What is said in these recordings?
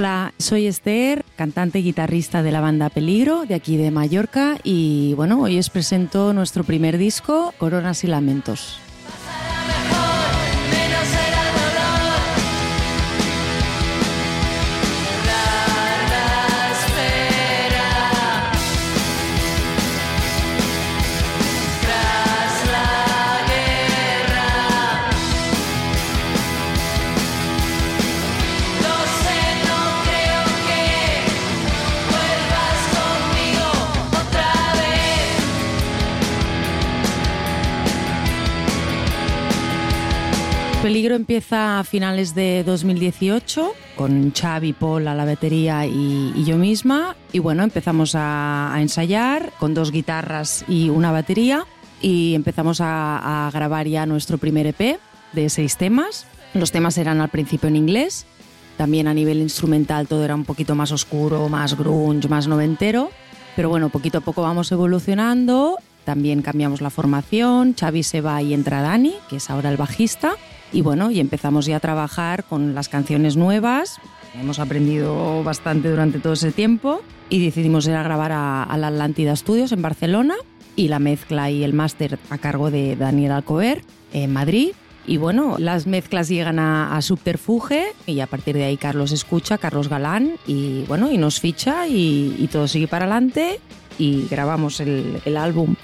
Hola, soy Esther, cantante y guitarrista de la banda Peligro, de aquí de Mallorca, y bueno, hoy os presento nuestro primer disco, Coronas y Lamentos. Peligro empieza a finales de 2018 con Xavi, Paul a la batería y, y yo misma. Y bueno, empezamos a, a ensayar con dos guitarras y una batería y empezamos a, a grabar ya nuestro primer EP de seis temas. Los temas eran al principio en inglés, también a nivel instrumental todo era un poquito más oscuro, más grunge, más noventero. Pero bueno, poquito a poco vamos evolucionando. También cambiamos la formación. Xavi se va y entra Dani, que es ahora el bajista. Y bueno, y empezamos ya a trabajar con las canciones nuevas. Hemos aprendido bastante durante todo ese tiempo y decidimos ir a grabar a, la Atlántida Studios en Barcelona y la mezcla y el máster a cargo de Daniel Alcover en Madrid. Y bueno, las mezclas llegan a, a Subterfuge y a partir de ahí Carlos escucha, Carlos Galán, y bueno, y nos ficha y, y todo sigue para adelante y grabamos el álbum.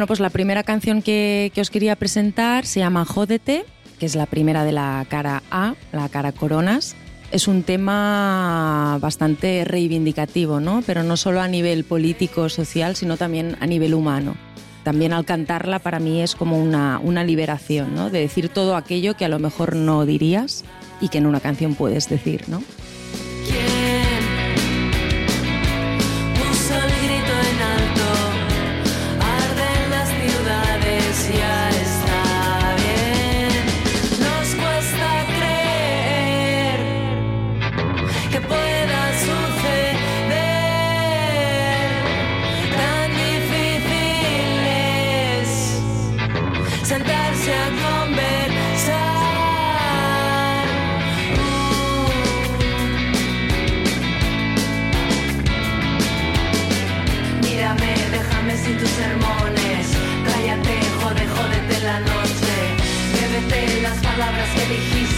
Bueno, pues la primera canción que, que os quería presentar se llama Jódete, que es la primera de la cara A, la cara Coronas. Es un tema bastante reivindicativo, ¿no? Pero no solo a nivel político, social, sino también a nivel humano. También al cantarla para mí es como una, una liberación, ¿no? De decir todo aquello que a lo mejor no dirías y que en una canción puedes decir, ¿no? Bébete las palabras que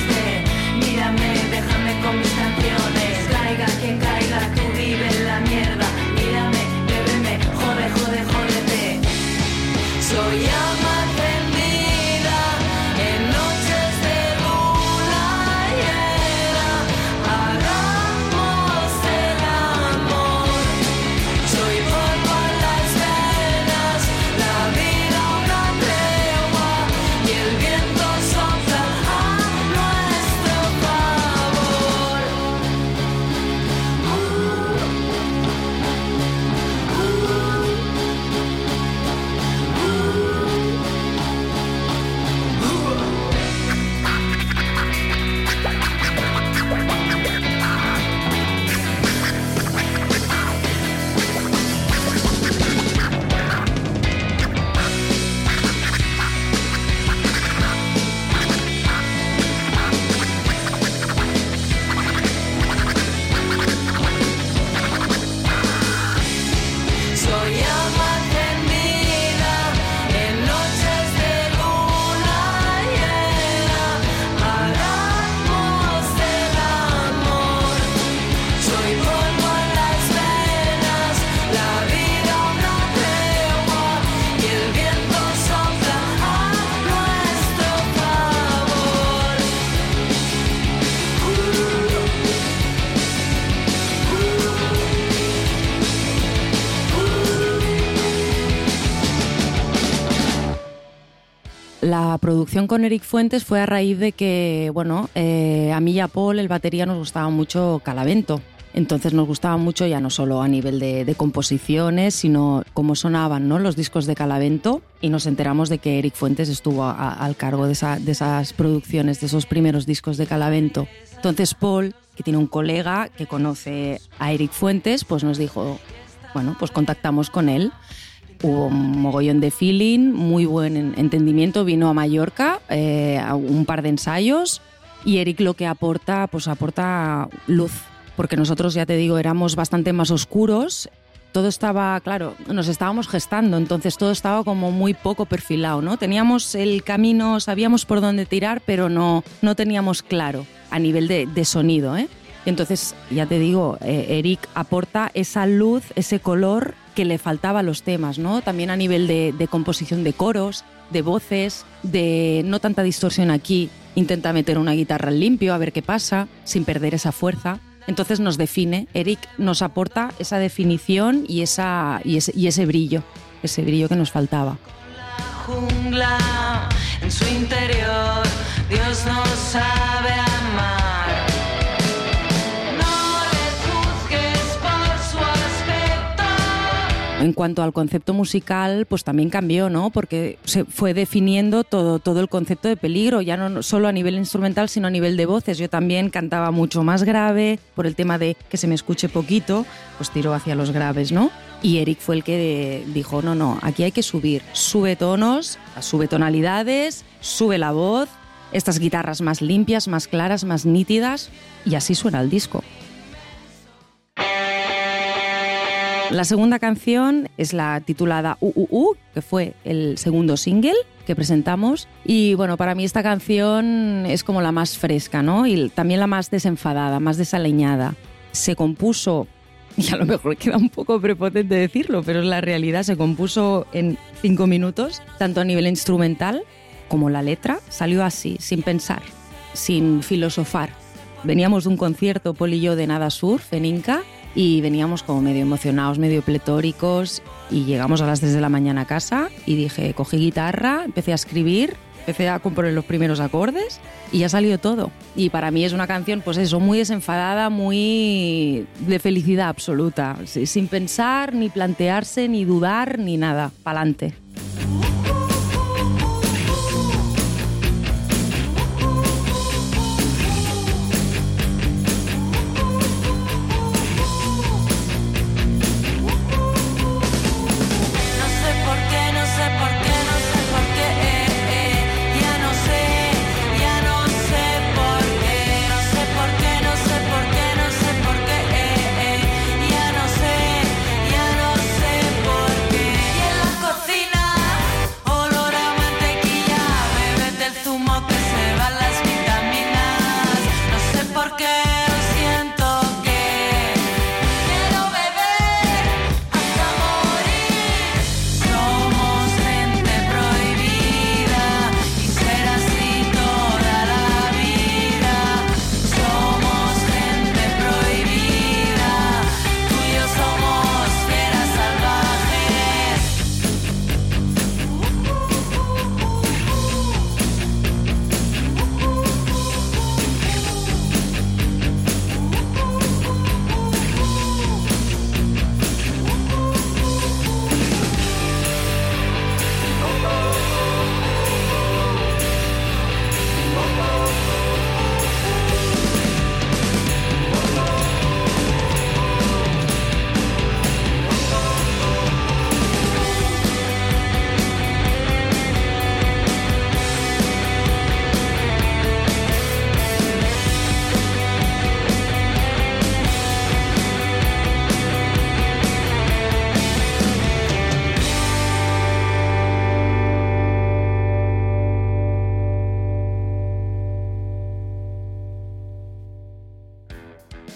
La producción con Eric Fuentes fue a raíz de que, bueno, eh, a mí y a Paul, el batería, nos gustaba mucho Calavento. Entonces nos gustaba mucho ya no solo a nivel de, composiciones, sino cómo sonaban ¿no? los discos de Calavento y nos enteramos de que Eric Fuentes estuvo al cargo de, de, esas producciones, de esos primeros discos de Calavento. Entonces Paul, que tiene un colega que conoce a Eric Fuentes, pues nos dijo, bueno, pues contactamos con él hubo un mogollón de feeling, muy buen entendimiento, vino a Mallorca eh, un par de ensayos y Eric lo que aporta, pues aporta luz, porque nosotros ya te digo, éramos bastante más oscuros. Todo estaba, claro, nos estábamos gestando, entonces todo estaba como muy poco perfilado, ¿no? Teníamos el camino, sabíamos por dónde tirar, pero no, no teníamos claro a nivel de, de sonido, ¿eh? Entonces, ya te digo, eh, Eric aporta esa luz, ese color que le faltaba a los temas, ¿no? También a nivel de, composición de coros, de voces, de no tanta distorsión aquí, intenta meter una guitarra limpio a ver qué pasa, sin perder esa fuerza. Entonces nos define, Eric nos aporta esa definición y, esa, y, ese, brillo, ese brillo que nos faltaba. jungla, en su interior, Dios nos sabe En cuanto al concepto musical, pues también cambió, ¿no? Porque se fue definiendo todo, todo el concepto de peligro, ya no solo a nivel instrumental, sino a nivel de voces. Yo también cantaba mucho más grave, por el tema de que se me escuche poquito, pues tiró hacia los graves, ¿no? Y Eric fue el que dijo, no, no, aquí hay que subir, sube tonos, sube tonalidades, sube la voz, estas guitarras más limpias, más claras, más nítidas, y así suena el disco. La segunda canción es la titulada UUU, que fue el segundo single que presentamos. Y bueno, para mí esta canción es como la más fresca, ¿no? Y también la más desenfadada, más desaleñada. Se compuso, y a lo mejor queda un poco prepotente decirlo, pero es la realidad, se compuso en cinco minutos, tanto a nivel instrumental como la letra. Salió así, sin pensar, sin filosofar. Veníamos de un concierto, Poli y yo, de Nada Surf en Inca y veníamos como medio emocionados, medio pletóricos y llegamos a las 3 de la mañana a casa y dije, cogí guitarra, empecé a escribir, empecé a componer los primeros acordes y ya salió todo. Y para mí es una canción, pues eso, muy desenfadada, muy de felicidad absoluta, sin pensar, ni plantearse, ni dudar, ni nada, pa'lante.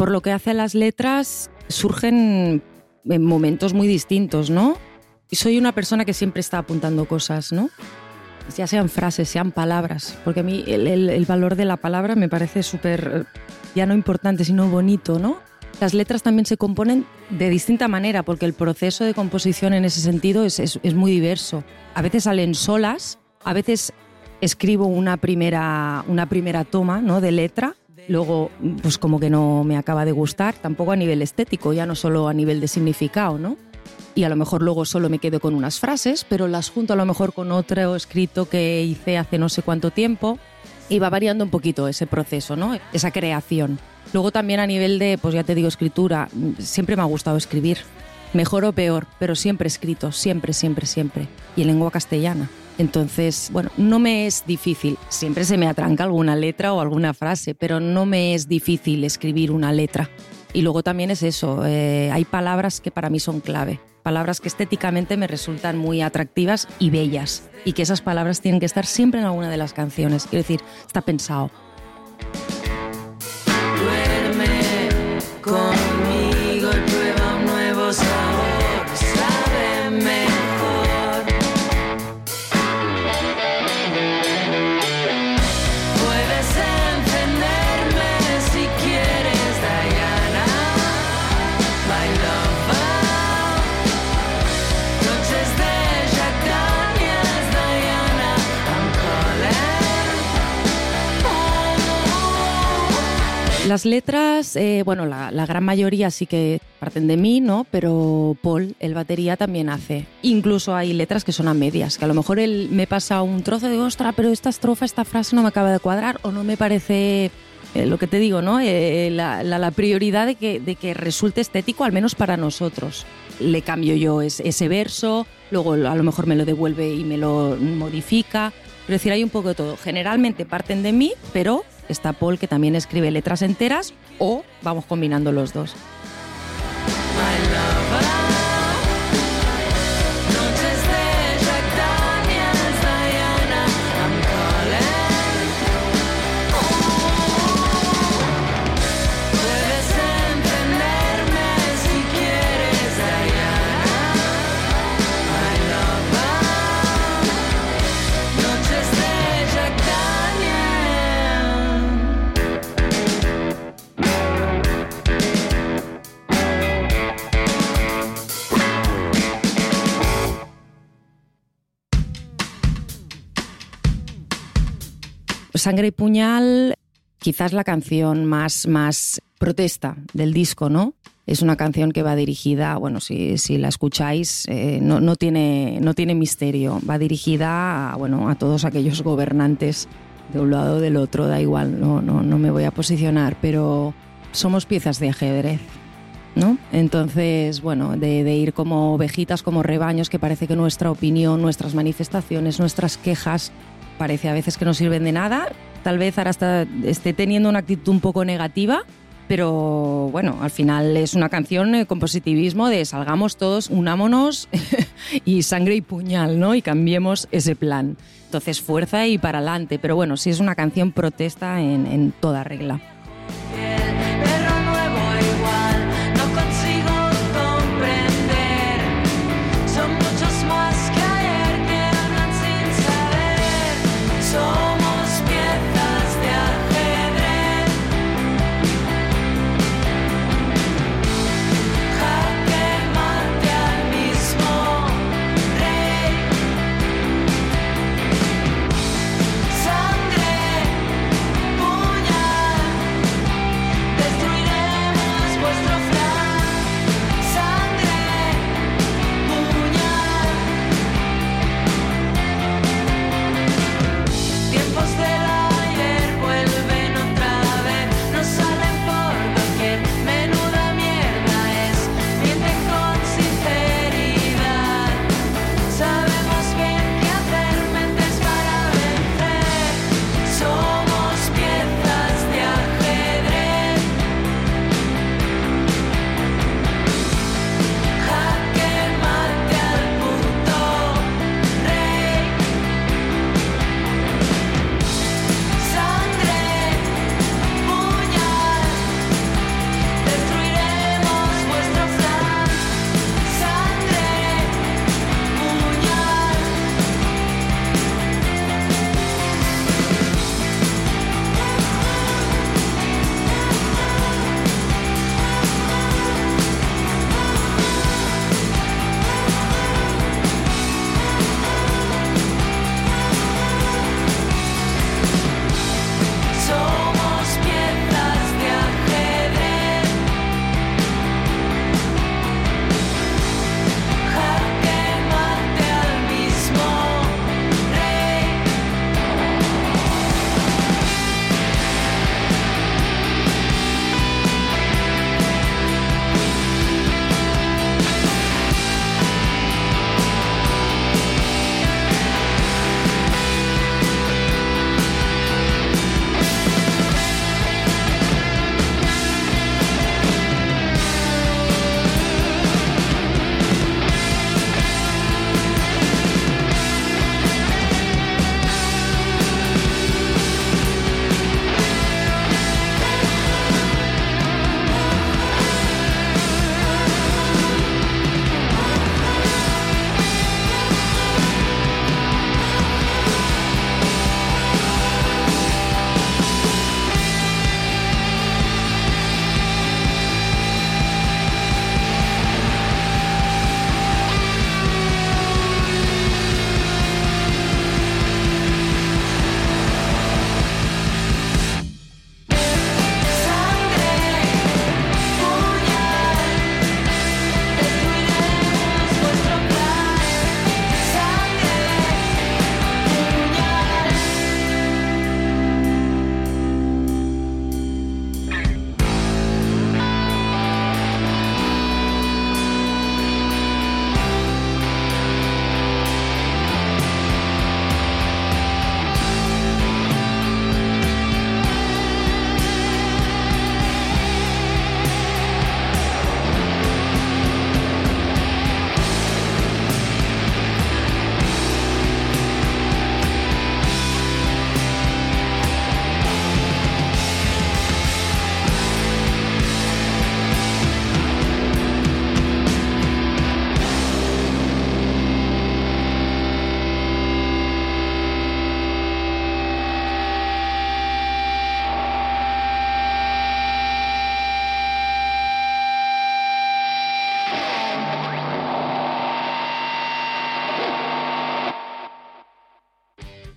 Por lo que hace a las letras, surgen en momentos muy distintos, ¿no? Y soy una persona que siempre está apuntando cosas, ¿no? Ya sean frases, sean palabras, porque a mí el, valor de la palabra me parece súper, ya no importante, sino bonito, ¿no? Las letras también se componen de distinta manera, porque el proceso de composición en ese sentido es, es, es muy diverso. A veces salen solas, a veces escribo una primera, una primera toma ¿no? de letra, luego pues como que no me acaba de gustar, tampoco a nivel estético, ya no solo a nivel de significado, ¿no? Y a lo mejor luego solo me quedo con unas frases, pero las junto a lo mejor con otro escrito que hice hace no sé cuánto tiempo y va variando un poquito ese proceso, ¿no? Esa creación. Luego también a nivel de, pues ya te digo, escritura, siempre me ha gustado escribir, mejor o peor, pero siempre escrito, siempre, siempre, siempre, y en lengua castellana. Entonces, bueno, no me es difícil, siempre se me atranca alguna letra o alguna frase, pero no me es difícil escribir una letra. Y luego también es eso, eh, hay palabras que para mí son clave, palabras que estéticamente me resultan muy atractivas y bellas, y que esas palabras tienen que estar siempre en alguna de las canciones, quiero decir, está pensado. Las letras, eh, bueno, la, la gran mayoría sí que parten de mí, ¿no? Pero Paul, el batería, también hace. Incluso hay letras que son a medias, que a lo mejor él me pasa un trozo de ostra, pero esta estrofa, esta frase no me acaba de cuadrar o no me parece eh, lo que te digo, ¿no? Eh, la, la- la prioridad de que, de que resulte estético, al menos para nosotros. Le cambio yo es- ese verso, luego a lo mejor me lo devuelve y me lo modifica. Es decir, hay un poco de todo. Generalmente parten de mí, pero está Paul que también escribe letras enteras o vamos combinando los dos. Sangre y puñal, quizás la canción más, más protesta del disco, ¿no? Es una canción que va dirigida, bueno, si, si la escucháis, eh, no, no, tiene, no tiene misterio. Va dirigida a, bueno, a todos aquellos gobernantes de un lado o del otro, da igual, no, no, no me voy a posicionar, pero somos piezas de ajedrez. ¿No? Entonces, bueno, de, de ir como ovejitas, como rebaños, que parece que nuestra opinión, nuestras manifestaciones, nuestras quejas, parece a veces que no sirven de nada. Tal vez ahora está, esté teniendo una actitud un poco negativa, pero bueno, al final es una canción eh, con positivismo de salgamos todos, unámonos y sangre y puñal, ¿no? Y cambiemos ese plan. Entonces, fuerza y para adelante. Pero bueno, sí es una canción protesta en, en toda regla.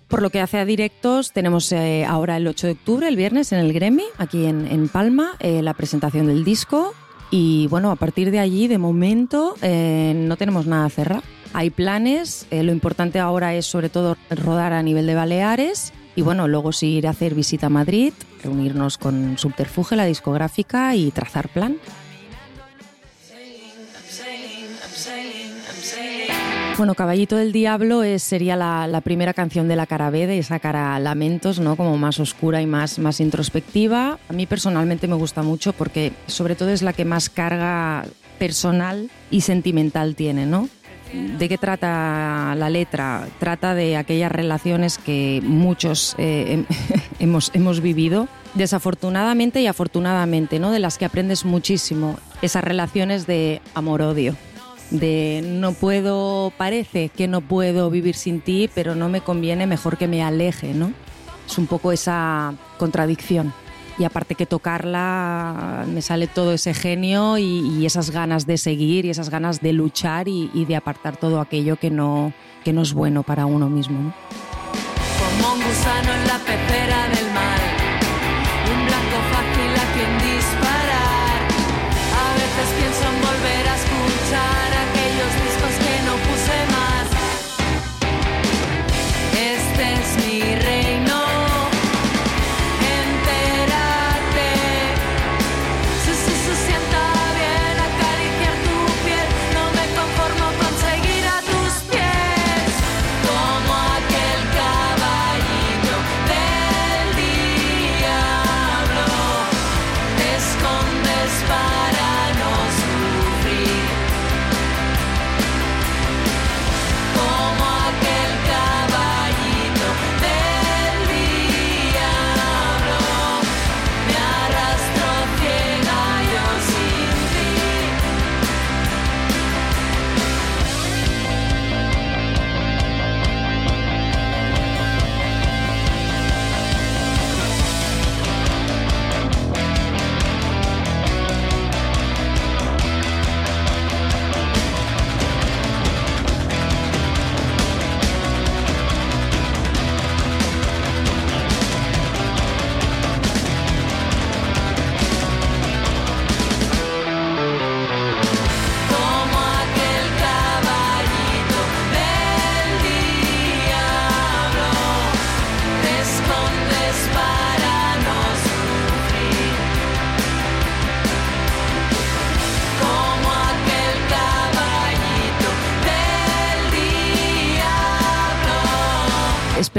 Por lo que hace a directos, tenemos eh, ahora el 8 de octubre, el viernes, en el Gremi, aquí en, en Palma, eh, la presentación del disco. Y bueno, a partir de allí, de momento, eh, no tenemos nada cerrado. Hay planes, eh, lo importante ahora es sobre todo rodar a nivel de Baleares y bueno, luego sí ir a hacer visita a Madrid, reunirnos con Subterfuge, la discográfica y trazar plan. Bueno, Caballito del Diablo es, sería la, la primera canción de la cara B, de esa cara Lamentos, ¿no? Como más oscura y más, más introspectiva. A mí personalmente me gusta mucho porque sobre todo es la que más carga personal y sentimental tiene, ¿no? ¿De qué trata la letra? Trata de aquellas relaciones que muchos eh, hemos, hemos vivido, desafortunadamente y afortunadamente, ¿no? De las que aprendes muchísimo. Esas relaciones de amor-odio de no puedo, parece que no puedo vivir sin ti, pero no me conviene, mejor que me aleje, ¿no? Es un poco esa contradicción. Y aparte que tocarla, me sale todo ese genio y, esas ganas de seguir y esas ganas de luchar y, de apartar todo aquello que no, que no es bueno para uno mismo. Como un gusano en la pecera del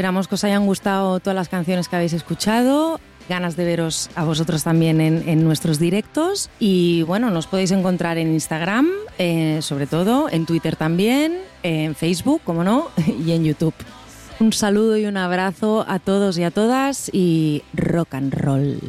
Esperamos que os hayan gustado todas las canciones que habéis escuchado. Ganas de veros a vosotros también en, nuestros directos. Y bueno, nos podéis encontrar en Instagram, eh, sobre todo, en Twitter también, en Facebook, como no, y en YouTube. Un saludo y un abrazo a todos y a todas y rock and roll.